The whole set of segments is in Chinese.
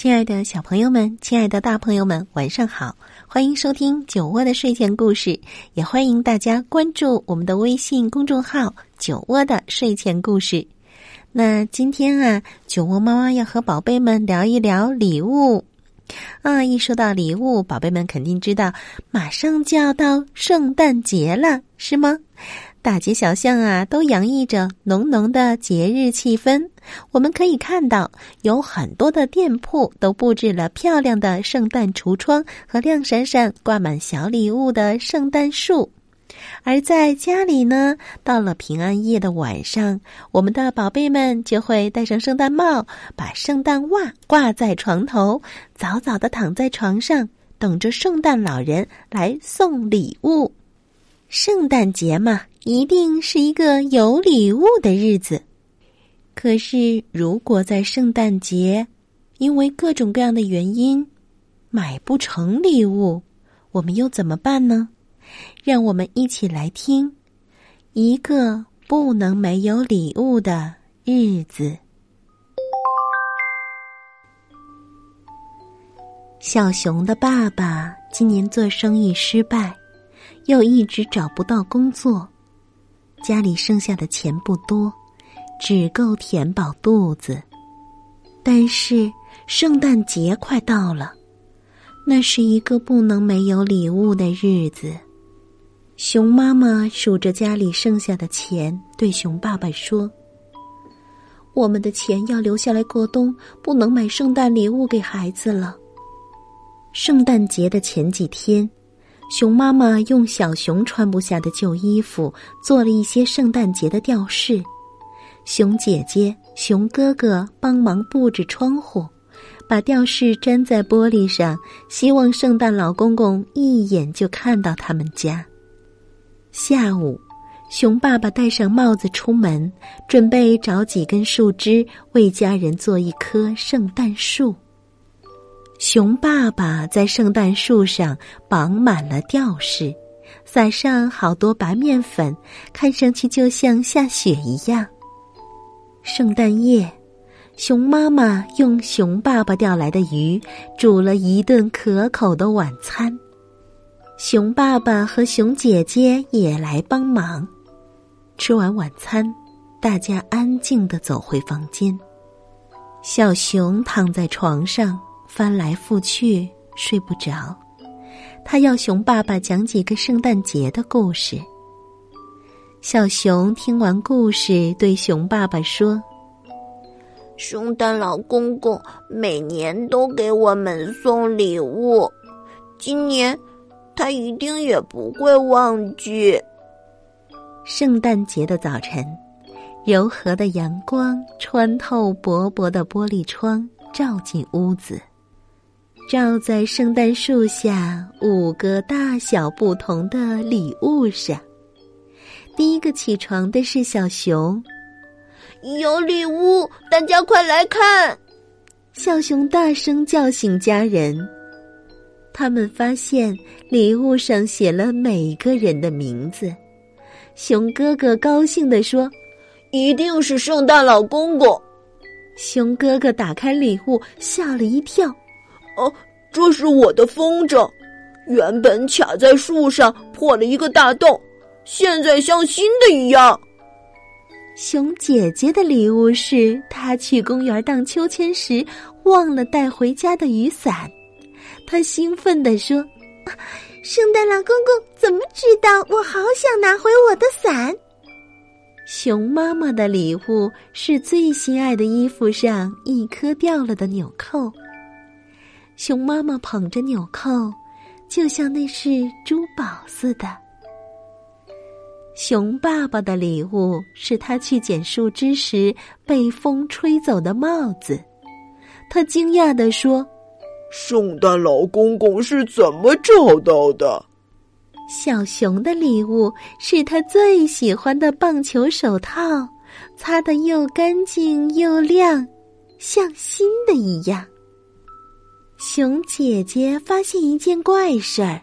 亲爱的小朋友们，亲爱的大朋友们，晚上好！欢迎收听酒窝的睡前故事，也欢迎大家关注我们的微信公众号“酒窝的睡前故事”。那今天啊，酒窝妈妈要和宝贝们聊一聊礼物。啊，一说到礼物，宝贝们肯定知道，马上就要到圣诞节了，是吗？大街小巷啊，都洋溢着浓浓的节日气氛。我们可以看到，有很多的店铺都布置了漂亮的圣诞橱窗和亮闪闪、挂满小礼物的圣诞树。而在家里呢，到了平安夜的晚上，我们的宝贝们就会戴上圣诞帽，把圣诞袜挂在床头，早早的躺在床上，等着圣诞老人来送礼物。圣诞节嘛，一定是一个有礼物的日子。可是，如果在圣诞节，因为各种各样的原因，买不成礼物，我们又怎么办呢？让我们一起来听一个不能没有礼物的日子。小熊的爸爸今年做生意失败，又一直找不到工作，家里剩下的钱不多，只够填饱肚子。但是圣诞节快到了，那是一个不能没有礼物的日子。熊妈妈数着家里剩下的钱，对熊爸爸说：“我们的钱要留下来过冬，不能买圣诞礼物给孩子了。”圣诞节的前几天，熊妈妈用小熊穿不下的旧衣服做了一些圣诞节的吊饰，熊姐姐、熊哥哥帮忙布置窗户，把吊饰粘在玻璃上，希望圣诞老公公一眼就看到他们家。下午，熊爸爸戴上帽子出门，准备找几根树枝为家人做一棵圣诞树。熊爸爸在圣诞树上绑满了吊饰，撒上好多白面粉，看上去就像下雪一样。圣诞夜，熊妈妈用熊爸爸钓来的鱼煮了一顿可口的晚餐。熊爸爸和熊姐姐也来帮忙。吃完晚餐，大家安静的走回房间。小熊躺在床上翻来覆去，睡不着。他要熊爸爸讲几个圣诞节的故事。小熊听完故事，对熊爸爸说：“圣诞老公公每年都给我们送礼物，今年。”他一定也不会忘记。圣诞节的早晨，柔和的阳光穿透薄薄的玻璃窗，照进屋子，照在圣诞树下五个大小不同的礼物上。第一个起床的是小熊，有礼物，大家快来看！小熊大声叫醒家人。他们发现礼物上写了每个人的名字，熊哥哥高兴地说：“一定是圣诞老公公。”熊哥哥打开礼物，吓了一跳：“哦，这是我的风筝，原本卡在树上破了一个大洞，现在像新的一样。”熊姐姐的礼物是她去公园荡秋千时忘了带回家的雨伞。她兴奋地说：“圣诞老公公怎么知道我好想拿回我的伞？”熊妈妈的礼物是最心爱的衣服上一颗掉了的纽扣。熊妈妈捧着纽扣，就像那是珠宝似的。熊爸爸的礼物是他去捡树枝时被风吹走的帽子。他惊讶地说：“圣诞老公公是怎么找到的？”小熊的礼物是他最喜欢的棒球手套，擦得又干净又亮，像新的一样。熊姐姐发现一件怪事儿：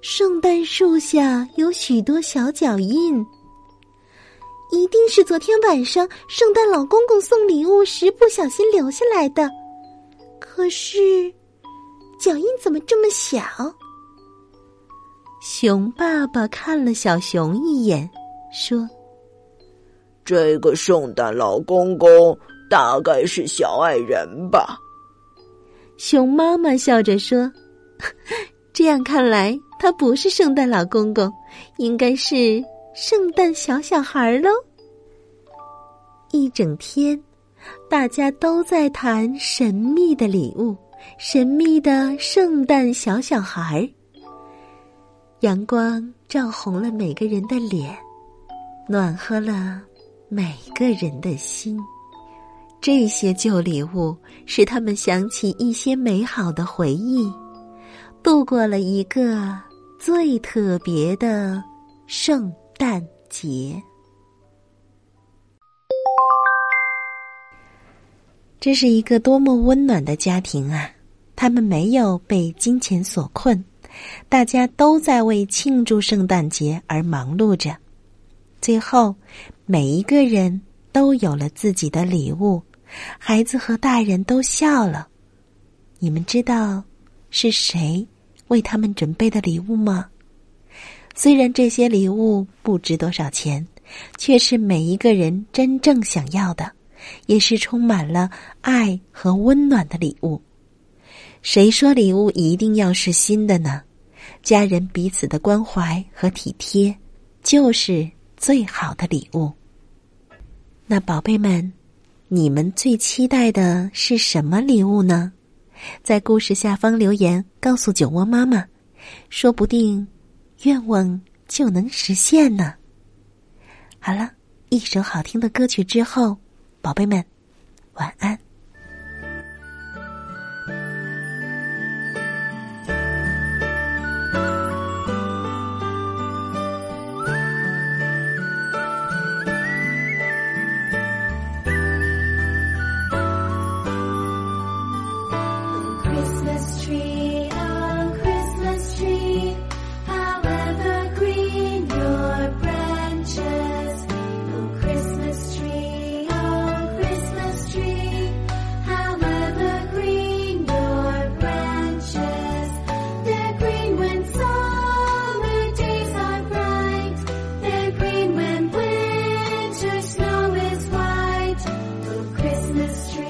圣诞树下有许多小脚印，一定是昨天晚上圣诞老公公送礼物时不小心留下来的。可是，脚印怎么这么小？熊爸爸看了小熊一眼，说：“这个圣诞老公公大概是小矮人吧。”熊妈妈笑着说：“ 这样看来，他不是圣诞老公公，应该是圣诞小小孩喽。”一整天，大家都在谈神秘的礼物，神秘的圣诞小小孩。阳光照红了每个人的脸，暖和了每个人的心。这些旧礼物使他们想起一些美好的回忆，度过了一个最特别的圣诞节。这是一个多么温暖的家庭啊！他们没有被金钱所困。大家都在为庆祝圣诞节而忙碌着，最后每一个人都有了自己的礼物，孩子和大人都笑了。你们知道是谁为他们准备的礼物吗？虽然这些礼物不值多少钱，却是每一个人真正想要的，也是充满了爱和温暖的礼物。谁说礼物一定要是新的呢？家人彼此的关怀和体贴，就是最好的礼物。那宝贝们，你们最期待的是什么礼物呢？在故事下方留言告诉酒窝妈妈，说不定愿望就能实现呢。好了，一首好听的歌曲之后，宝贝们，晚安。street.